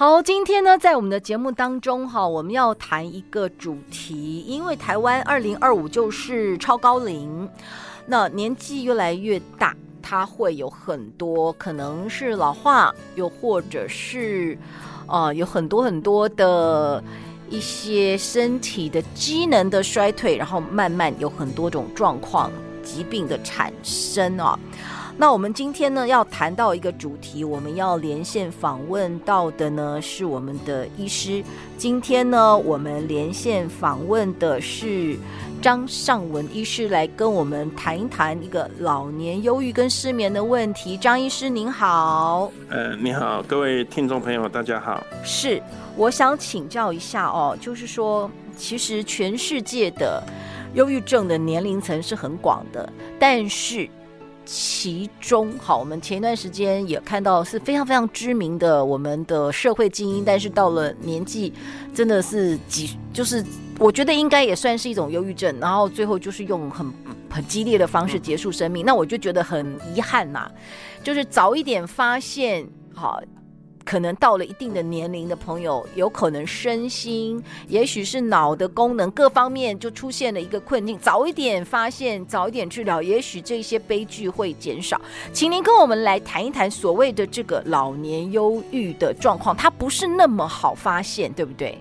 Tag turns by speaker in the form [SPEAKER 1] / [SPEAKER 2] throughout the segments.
[SPEAKER 1] 好，今天呢，在我们的节目当中，哈，我们要谈一个主题，因为台湾二零二五就是超高龄，那年纪越来越大，它会有很多可能是老化，又或者是，呃，有很多很多的一些身体的机能的衰退，然后慢慢有很多种状况、疾病的产生啊。那我们今天呢，要谈到一个主题，我们要连线访问到的呢是我们的医师。今天呢，我们连线访问的是张尚文医师，来跟我们谈一谈一个老年忧郁跟失眠的问题。张医师您好。
[SPEAKER 2] 呃，你好，各位听众朋友，大家好。
[SPEAKER 1] 是，我想请教一下哦，就是说，其实全世界的忧郁症的年龄层是很广的，但是。其中，好，我们前一段时间也看到是非常非常知名的我们的社会精英，但是到了年纪，真的是几，就是我觉得应该也算是一种忧郁症，然后最后就是用很很激烈的方式结束生命，那我就觉得很遗憾呐、就是早一点发现，好。可能到了一定的年龄的朋友，有可能身心，也许是脑的功能各方面就出现了一个困境。早一点发现，早一点治疗，也许这些悲剧会减少。请您跟我们来谈一谈所谓的这个老年忧郁的状况，它不是那么好发现，对不对？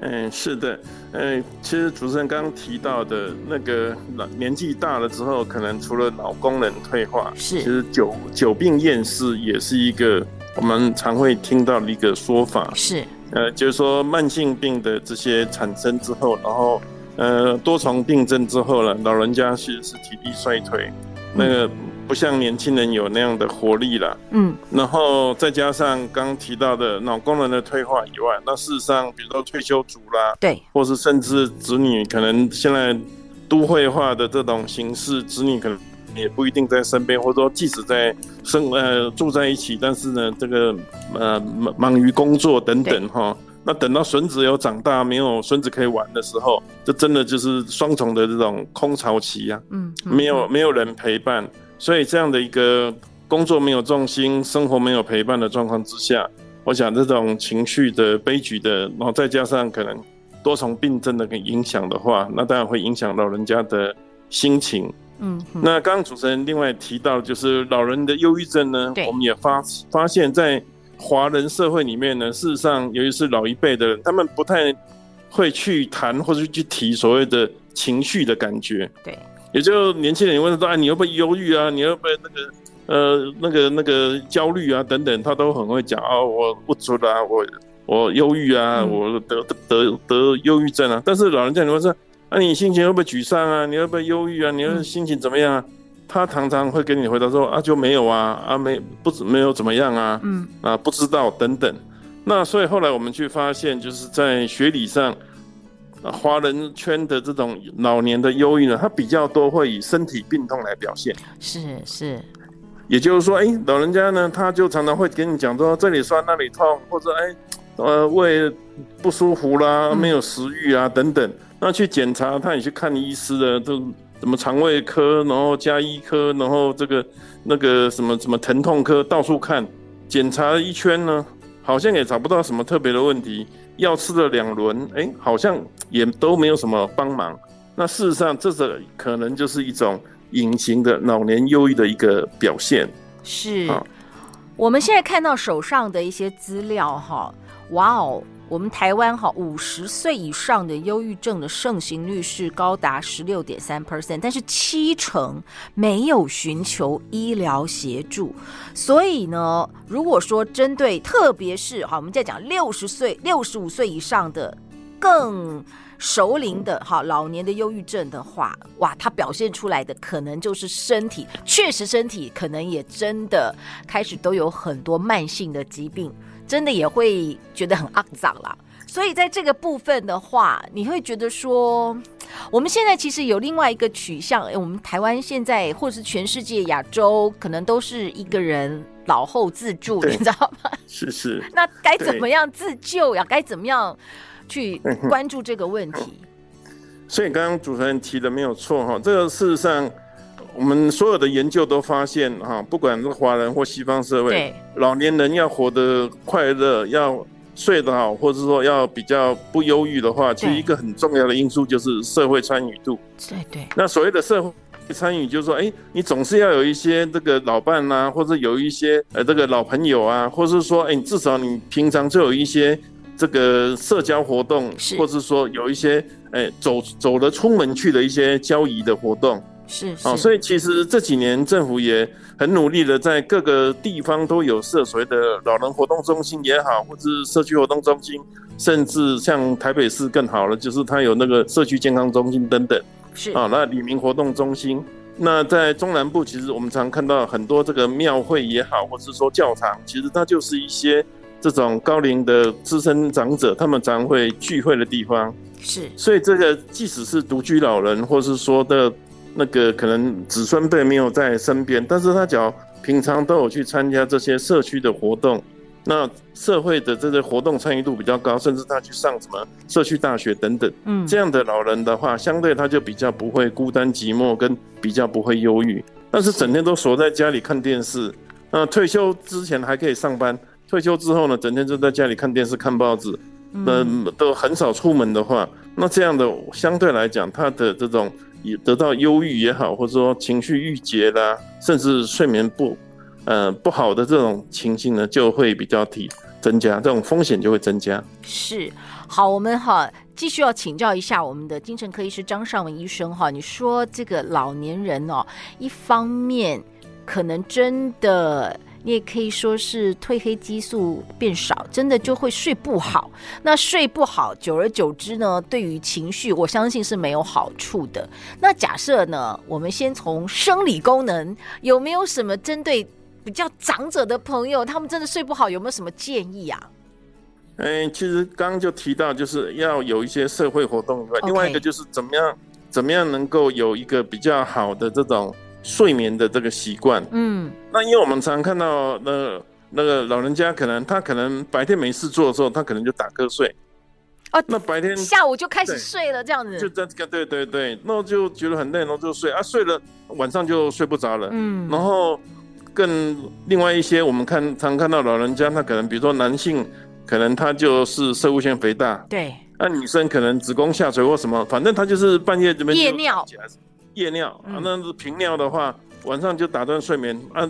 [SPEAKER 2] 嗯，是的。嗯，其实主持人刚刚提到的那个老年纪大了之后，可能除了脑功能退化，
[SPEAKER 1] 是，
[SPEAKER 2] 其实久久病厌世也是一个。我们常会听到的一个说法
[SPEAKER 1] 是，
[SPEAKER 2] 呃，就是说慢性病的这些产生之后，然后呃多重病症之后了，老人家其实是体力衰退，嗯、那个不像年轻人有那样的活力了，
[SPEAKER 1] 嗯，
[SPEAKER 2] 然后再加上刚刚提到的脑功能的退化以外，那事实上比如说退休族啦，
[SPEAKER 1] 对，
[SPEAKER 2] 或是甚至子女可能现在都会化的这种形式，子女可能。也不一定在身边，或者说即使在生呃住在一起，但是呢，这个呃忙忙于工作等等哈，那等到孙子有长大，没有孙子可以玩的时候，这真的就是双重的这种空巢期啊，嗯，没有没有人陪伴，所以这样的一个工作没有重心，生活没有陪伴的状况之下，我想这种情绪的悲剧的，然后再加上可能多重病症的影响的话，那当然会影响老人家的心情。
[SPEAKER 1] 嗯，
[SPEAKER 2] 那刚刚主持人另外提到，就是老人的忧郁症呢，我们也发发现，在华人社会里面呢，事实上，尤其是老一辈的人，他们不太会去谈或者去提所谓的情绪的感觉。
[SPEAKER 1] 对，
[SPEAKER 2] 也就年轻人问说，哎，你会不会忧郁啊？你会不会那个呃那个那个焦虑啊？等等，他都很会讲啊，我不足啊，我我忧郁啊，嗯、我得得得忧郁症啊。但是老人家你会说。那、啊、你心情会不会沮丧啊？你会不会忧郁啊？你会心情怎么样啊？嗯、他常常会给你回答说啊，就没有啊，啊没不没有怎么样啊，嗯啊不知道等等。那所以后来我们去发现，就是在学理上，啊华人圈的这种老年的忧郁呢，它比较多会以身体病痛来表现。
[SPEAKER 1] 是是，
[SPEAKER 2] 也就是说，哎、欸，老人家呢，他就常常会跟你讲说这里酸那里痛，或者哎、欸、呃胃不舒服啦，没有食欲啊、嗯、等等。那去检查，他也去看医师的，都什么肠胃科，然后加医科，然后这个那个什么什么疼痛科，到处看，检查了一圈呢，好像也找不到什么特别的问题。药吃了两轮，哎，好像也都没有什么帮忙。那事实上，这个可能就是一种隐形的老年忧郁的一个表现。
[SPEAKER 1] 是，我们现在看到手上的一些资料，哈，哇哦。我们台湾哈五十岁以上的忧郁症的盛行率是高达十六点三 percent，但是七成没有寻求医疗协助。所以呢，如果说针对特别是哈，我们在讲六十岁、六十五岁以上的更熟龄的哈老年的忧郁症的话，哇，它表现出来的可能就是身体确实身体可能也真的开始都有很多慢性的疾病。真的也会觉得很肮脏啦。所以在这个部分的话，你会觉得说，我们现在其实有另外一个取向，我们台湾现在或是全世界亚洲，可能都是一个人老后自助，你知道吗？
[SPEAKER 2] 是是。
[SPEAKER 1] 那该怎么样自救呀？该怎么样去关注这个问题？
[SPEAKER 2] 所以刚刚主持人提的没有错哈，这个事实上，我们所有的研究都发现哈，不管是华人或西方社会，老年人要活得快乐，要。睡得好，或者说要比较不忧郁的话，其实一个很重要的因素就是社会参与度。
[SPEAKER 1] 对对。
[SPEAKER 2] 那所谓的社会参与，就是说，哎，你总是要有一些这个老伴啊，或者有一些呃这个老朋友啊，或者是说，哎，你至少你平常就有一些这个社交活动，或者是说有一些哎走走了出门去的一些交谊的活动。
[SPEAKER 1] 是，是。
[SPEAKER 2] 哦，所以其实这几年政府也。很努力的在各个地方都有设所谓的老人活动中心也好，或者是社区活动中心，甚至像台北市更好了，就是它有那个社区健康中心等等。
[SPEAKER 1] 是
[SPEAKER 2] 啊，那里民活动中心，那在中南部其实我们常看到很多这个庙会也好，或者是说教堂，其实它就是一些这种高龄的资深长者，他们常会聚会的地方。
[SPEAKER 1] 是，
[SPEAKER 2] 所以这个即使是独居老人，或是说的。那个可能子孙辈没有在身边，但是他只要平常都有去参加这些社区的活动，那社会的这些活动参与度比较高，甚至他去上什么社区大学等等，嗯，这样的老人的话，相对他就比较不会孤单寂寞，跟比较不会忧郁。但是整天都锁在家里看电视，那退休之前还可以上班，退休之后呢，整天就在家里看电视、看报纸，那都很少出门的话，那这样的相对来讲，他的这种。也得到忧郁也好，或者说情绪郁结啦，甚至睡眠不，呃不好的这种情形呢，就会比较提增加，这种风险就会增加。
[SPEAKER 1] 是，好，我们哈继续要请教一下我们的精神科医师张尚文医生哈，你说这个老年人哦，一方面可能真的。你也可以说是褪黑激素变少，真的就会睡不好。那睡不好，久而久之呢，对于情绪，我相信是没有好处的。那假设呢，我们先从生理功能，有没有什么针对比较长者的朋友，他们真的睡不好，有没有什么建议啊？
[SPEAKER 2] 嗯，其实刚刚就提到，就是要有一些社会活动.另外一个就是怎么样，怎么样能够有一个比较好的这种。睡眠的这个习惯，嗯，那因为我们常常看到那那个老人家，可能他可能白天没事做的时候，他可能就打瞌睡，
[SPEAKER 1] 哦，
[SPEAKER 2] 那白天
[SPEAKER 1] 下午就开始睡了，这样子，
[SPEAKER 2] 就这个，对对对，那就觉得很累，然后就睡啊，睡了晚上就睡不着了，嗯，然后更另外一些，我们看常看到老人家，他可能比如说男性，可能他就是射物腺肥大，
[SPEAKER 1] 对，
[SPEAKER 2] 那女生可能子宫下垂或什么，反正他就是半夜这边
[SPEAKER 1] 夜尿。
[SPEAKER 2] 夜尿啊，那是频尿的话，晚上就打断睡眠啊，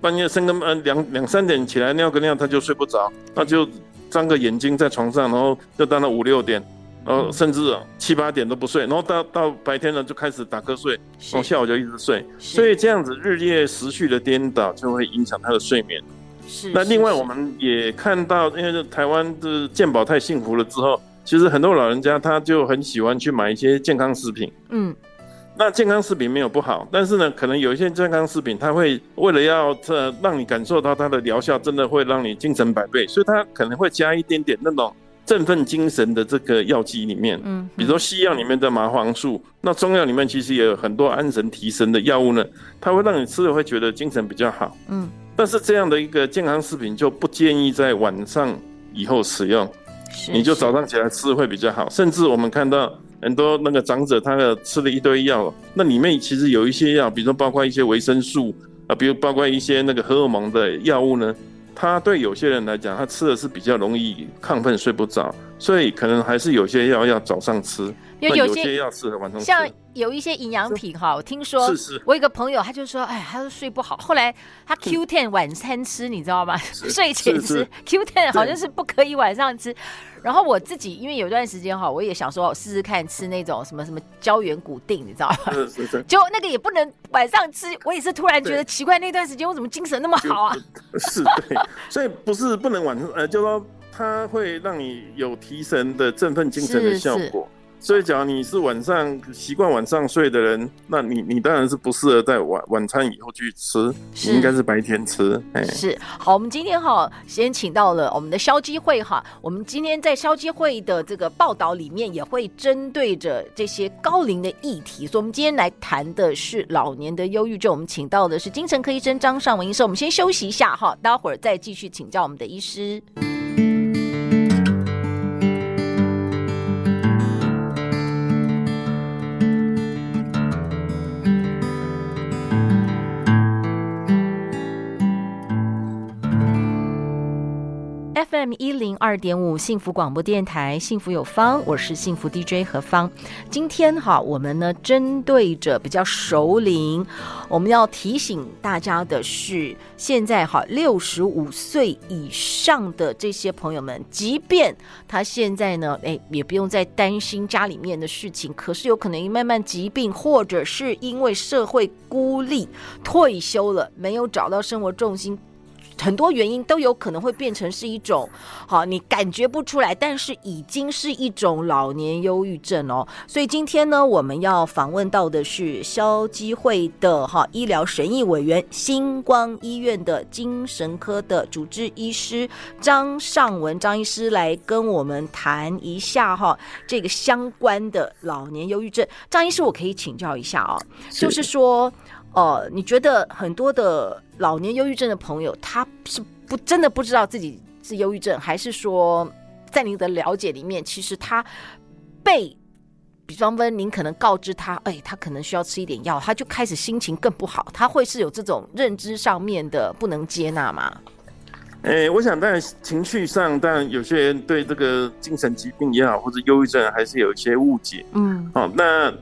[SPEAKER 2] 半夜深更呃两两三点起来尿个尿，他就睡不着，那就张个眼睛在床上，然后就到了五六点，然后甚至七八点都不睡，然后到到白天呢就开始打瞌睡，然后下午就一直睡，所以这样子日夜时序的颠倒就会影响他的睡眠。
[SPEAKER 1] 是。
[SPEAKER 2] 那另外我们也看到，因为台湾的健保太幸福了之后，其实很多老人家他就很喜欢去买一些健康食品。嗯。那健康食品没有不好，但是呢，可能有一些健康食品，它会为了要这让你感受到它的疗效，真的会让你精神百倍，所以它可能会加一点点那种振奋精神的这个药剂里面。嗯，比如说西药里面的麻黄素，那中药里面其实也有很多安神提神的药物呢，它会让你吃了会觉得精神比较好。嗯，但是这样的一个健康食品就不建议在晚上以后使用，你就早上起来吃会比较好，甚至我们看到。很多那个长者，他的吃了一堆药，那里面其实有一些药，比如说包括一些维生素啊，比如包括一些那个荷尔蒙的药物呢，他对有些人来讲，他吃的是比较容易亢奋睡不着，所以可能还是有些药要早上吃。因为有些药适合晚上吃，
[SPEAKER 1] 像有一些营养品哈，我听说，是是，我有一个朋友他就说，哎，他说睡不好，后来他 Q10 晚餐吃，你知道吗？睡前吃 Q10 好像是不可以晚上吃。然后我自己因为有段时间哈，我也想说试试看吃那种什么什么胶原骨定，你知道吗？是是是。就那个也不能晚上吃，我也是突然觉得奇怪，那段时间我怎么精神那么好啊？
[SPEAKER 2] 是，对，所以不是不能晚上，呃，就说它会让你有提神的振奋精神的效果。所以，假如你是晚上习惯晚上睡的人，那你你当然是不适合在晚晚餐以后去吃，你应该是白天吃。哎，
[SPEAKER 1] 是好，我们今天哈先请到了我们的消基会哈，我们今天在消基会的这个报道里面也会针对着这些高龄的议题，所以我们今天来谈的是老年的忧郁症。我们请到的是精神科医生张尚文医生，我们先休息一下哈，待会儿再继续请教我们的医师。二点五幸福广播电台，幸福有方，我是幸福 DJ 何芳。今天哈，我们呢针对着比较熟龄，我们要提醒大家的是，现在哈六十五岁以上的这些朋友们，即便他现在呢，哎，也不用再担心家里面的事情，可是有可能慢慢疾病，或者是因为社会孤立，退休了，没有找到生活重心。很多原因都有可能会变成是一种，好，你感觉不出来，但是已经是一种老年忧郁症哦。所以今天呢，我们要访问到的是消基会的哈医疗审议委员，星光医院的精神科的主治医师张尚文张医师来跟我们谈一下哈这个相关的老年忧郁症。张医师，我可以请教一下哦，就是说。哦，你觉得很多的老年忧郁症的朋友，他是不真的不知道自己是忧郁症，还是说在您的了解里面，其实他被，比方说您可能告知他，哎，他可能需要吃一点药，他就开始心情更不好，他会是有这种认知上面的不能接纳吗？
[SPEAKER 2] 哎，我想当然情绪上，当然有些人对这个精神疾病也好，或者忧郁症还是有一些误解。嗯，好，那。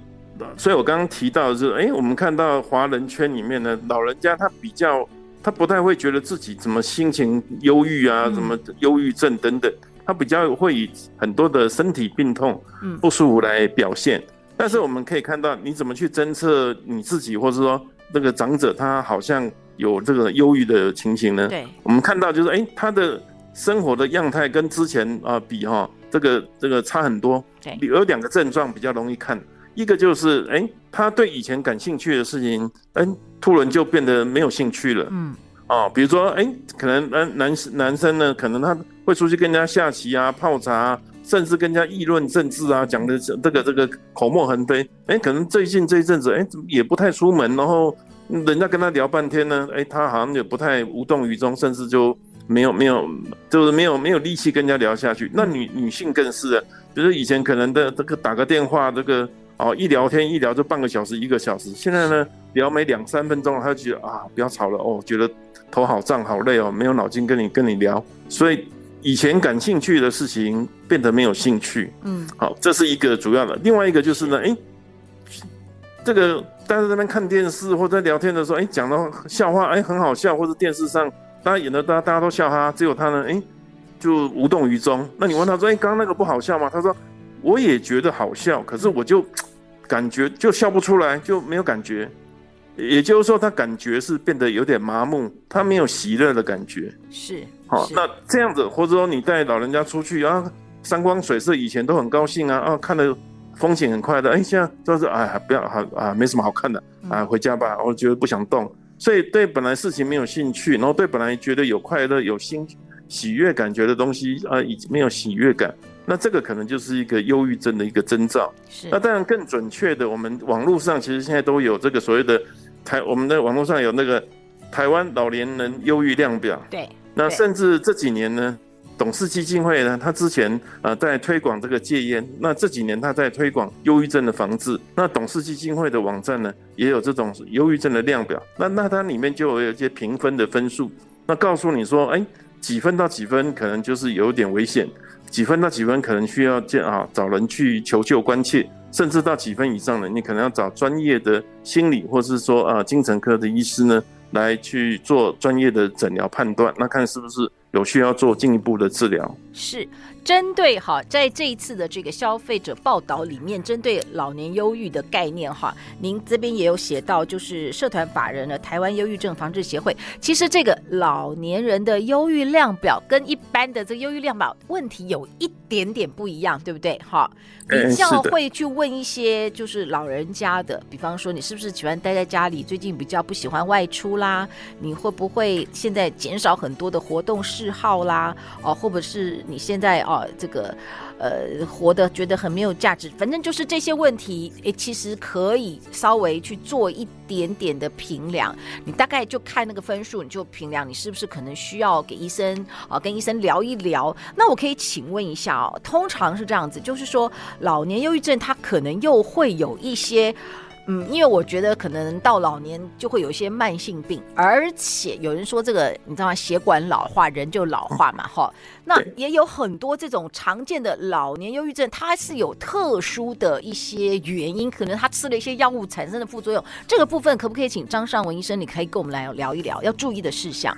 [SPEAKER 2] 所以，我刚刚提到的是，哎，我们看到华人圈里面呢，老人家他比较，他不太会觉得自己怎么心情忧郁啊，什么忧郁症等等，他比较会以很多的身体病痛、不舒服来表现。但是我们可以看到，你怎么去侦测你自己，或者说那个长者他好像有这个忧郁的情形呢？对，我们看到就是，哎，他的生活的样态跟之前啊比哈，这个这个差很多。对，有两个症状比较容易看。一个就是，哎，他对以前感兴趣的事情，哎，突然就变得没有兴趣了。嗯，哦，比如说，哎，可能男男男生呢，可能他会出去跟人家下棋啊、泡茶啊，甚至跟人家议论政治啊，讲的这个这个口沫横飞。哎，可能最近这一阵子，哎，也不太出门，然后人家跟他聊半天呢，哎，他好像也不太无动于衷，甚至就没有没有，就是没有没有力气跟人家聊下去。那女女性更是啊，比如说以前可能的这个打个电话，这个。哦，一聊天一聊就半个小时一个小时，现在呢聊没两三分钟，他就觉得啊不要吵了哦，觉得头好胀好累哦，没有脑筋跟你跟你聊，所以以前感兴趣的事情变得没有兴趣。嗯，好，这是一个主要的。另外一个就是呢，哎，这个大家在那边看电视或者在聊天的时候，哎，讲到笑话，哎，很好笑，或者电视上大家演的，大家大家都笑哈，只有他呢，哎，就无动于衷。那你问他说，哎，刚刚那个不好笑吗？他说我也觉得好笑，可是我就。感觉就笑不出来，就没有感觉，也就是说，他感觉是变得有点麻木，他没有喜乐的感觉。是，好，那这样子，或者说你带老人家出去啊，山光水色，以前都很高兴啊，啊，看的风景很快的，哎，现在就是哎，不要啊啊，没什么好看的啊，回家吧，我觉得不想动，所以对本来事情没有兴趣，然后对本来觉得有快乐、有心喜悦感觉的东西啊，已经没有喜悦感。那这个可能就是一个忧郁症的一个征兆。是。那当然更准确的，我们网络上其实现在都有这个所谓的台，我们的网络上有那个台湾老年人忧郁量表。对。那甚至这几年呢，董事基金会呢，他之前呃在推广这个戒烟，那这几年他在推广忧郁症的防治。那董事基金会的网站呢，也有这种忧郁症的量表。那那它里面就有一些评分的分数，那告诉你说，哎，几分到几分可能就是有点危险。几分到几分可能需要见啊，找人去求救关切，甚至到几分以上的，你可能要找专业的心理或是说啊精神科的医师呢来去做专业的诊疗判断，那看是不是有需要做进一步的治疗。
[SPEAKER 1] 是针对哈，在这一次的这个消费者报道里面，针对老年忧郁的概念哈，您这边也有写到，就是社团法人的台湾忧郁症防治协会，其实这个老年人的忧郁量表跟一般的这个忧郁量表问题有一点点不一样，对不对？哈，比较会去问一些就是老人家的，比方说你是不是喜欢待在家里，最近比较不喜欢外出啦？你会不会现在减少很多的活动嗜好啦？哦，或者是你现在哦，这个呃，活得觉得很没有价值，反正就是这些问题，诶，其实可以稍微去做一点点的评量。你大概就看那个分数，你就评量你是不是可能需要给医生啊，跟医生聊一聊。那我可以请问一下哦，通常是这样子，就是说老年忧郁症它可能又会有一些。嗯，因为我觉得可能到老年就会有一些慢性病，而且有人说这个你知道吗？血管老化，人就老化嘛，哈。那也有很多这种常见的老年忧郁症，它是有特殊的一些原因，可能他吃了一些药物产生的副作用。这个部分可不可以请张尚文医生，你可以跟我们来聊一聊要注意的事项？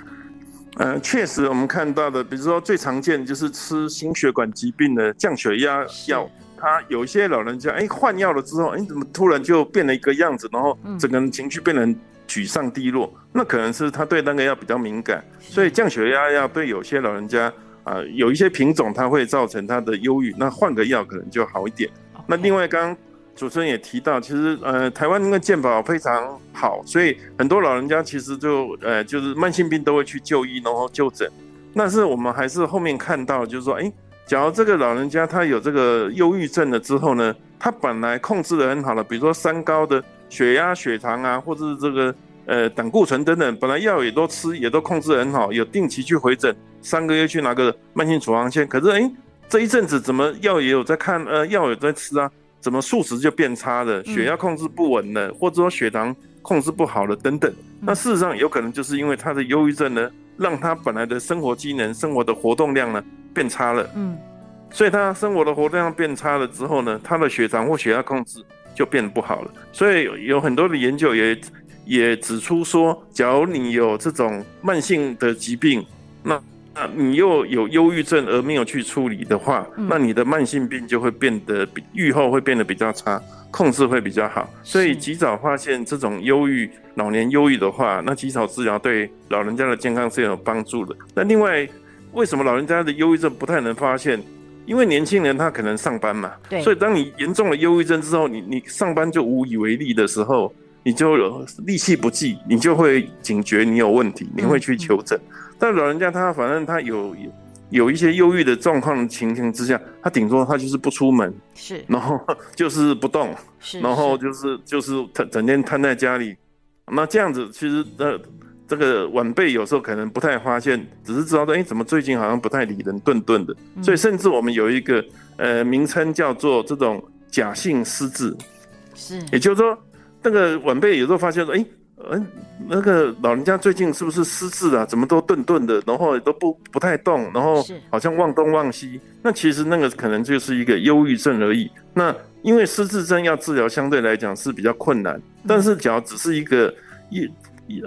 [SPEAKER 2] 嗯、呃，确实我们看到的，比如说最常见就是吃心血管疾病的降血压药。他有一些老人家，哎，换药了之后，哎，怎么突然就变了一个样子，然后整个人情绪变得沮丧低落？那可能是他对那个药比较敏感，所以降血压药对有些老人家啊、呃，有一些品种它会造成他的忧郁，那换个药可能就好一点。那另外，刚刚主持人也提到，其实呃，台湾因为健保非常好，所以很多老人家其实就呃，就是慢性病都会去就医，然后就诊。但是我们还是后面看到，就是说，哎。假如这个老人家他有这个忧郁症了之后呢，他本来控制的很好了，比如说三高的血压、血糖啊，或者是这个呃胆固醇等等，本来药也都吃，也都控制得很好，有定期去回诊，三个月去拿个慢性处方签。可是哎，这一阵子怎么药也有在看，呃，药也在吃啊，怎么数值就变差了，血压控制不稳了，或者说血糖控制不好了等等。那事实上有可能就是因为他的忧郁症呢，让他本来的生活机能、生活的活动量呢。变差了，嗯，所以他生活的活动量变差了之后呢，他的血糖或血压控制就变得不好了。所以有很多的研究也也指出说，假如你有这种慢性的疾病，那那你又有忧郁症而没有去处理的话，那你的慢性病就会变得比预后会变得比较差，控制会比较好。所以及早发现这种忧郁、老年忧郁的话，那及早治疗对老人家的健康是有帮助的。那另外。为什么老人家的忧郁症不太能发现？因为年轻人他可能上班嘛，所以当你严重的忧郁症之后，你你上班就无以为力的时候，你就力气不济，你就会警觉你有问题，你会去求诊。但老人家他反正他有有一些忧郁的状况的情形之下，他顶多他就是不出门，是，然后 就是不动，是，然后就是就是他整天瘫在家里，那这样子其实呃。这个晚辈有时候可能不太发现，只是知道说，哎，怎么最近好像不太理人，顿顿的。所以甚至我们有一个呃名称叫做这种假性失智，是，也就是说，那个晚辈有时候发现说，哎，嗯，那个老人家最近是不是失智啊？怎么都顿顿的，然后都不不太动，然后好像忘东忘西。那其实那个可能就是一个忧郁症而已。那因为失智症要治疗相对来讲是比较困难，但是只要只是一个一。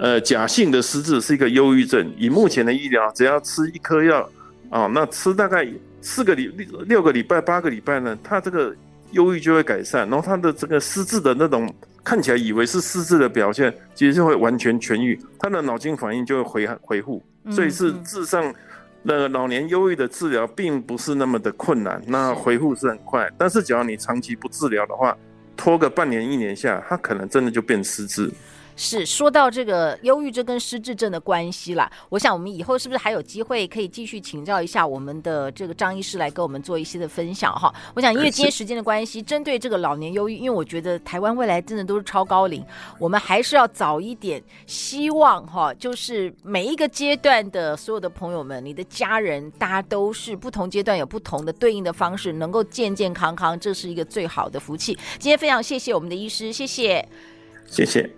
[SPEAKER 2] 呃，假性的失智是一个忧郁症。以目前的医疗，只要吃一颗药，啊，那吃大概四个礼六六个礼拜、八个礼拜呢，他这个忧郁就会改善，然后他的这个失智的那种看起来以为是失智的表现，其实就会完全痊愈，他的脑筋反应就会回回复。所以是事实上，那个老年忧郁的治疗并不是那么的困难，那回复是很快。但是只要你长期不治疗的话，拖个半年一年下，他可能真的就变失智。
[SPEAKER 1] 是说到这个忧郁症跟失智症的关系啦，我想我们以后是不是还有机会可以继续请教一下我们的这个张医师来跟我们做一些的分享哈？我想因为今天时间的关系，针对这个老年忧郁，因为我觉得台湾未来真的都是超高龄，我们还是要早一点，希望哈，就是每一个阶段的所有的朋友们，你的家人，大家都是不同阶段有不同的对应的方式，能够健健康康，这是一个最好的福气。今天非常谢谢我们的医师，谢谢，
[SPEAKER 2] 谢谢。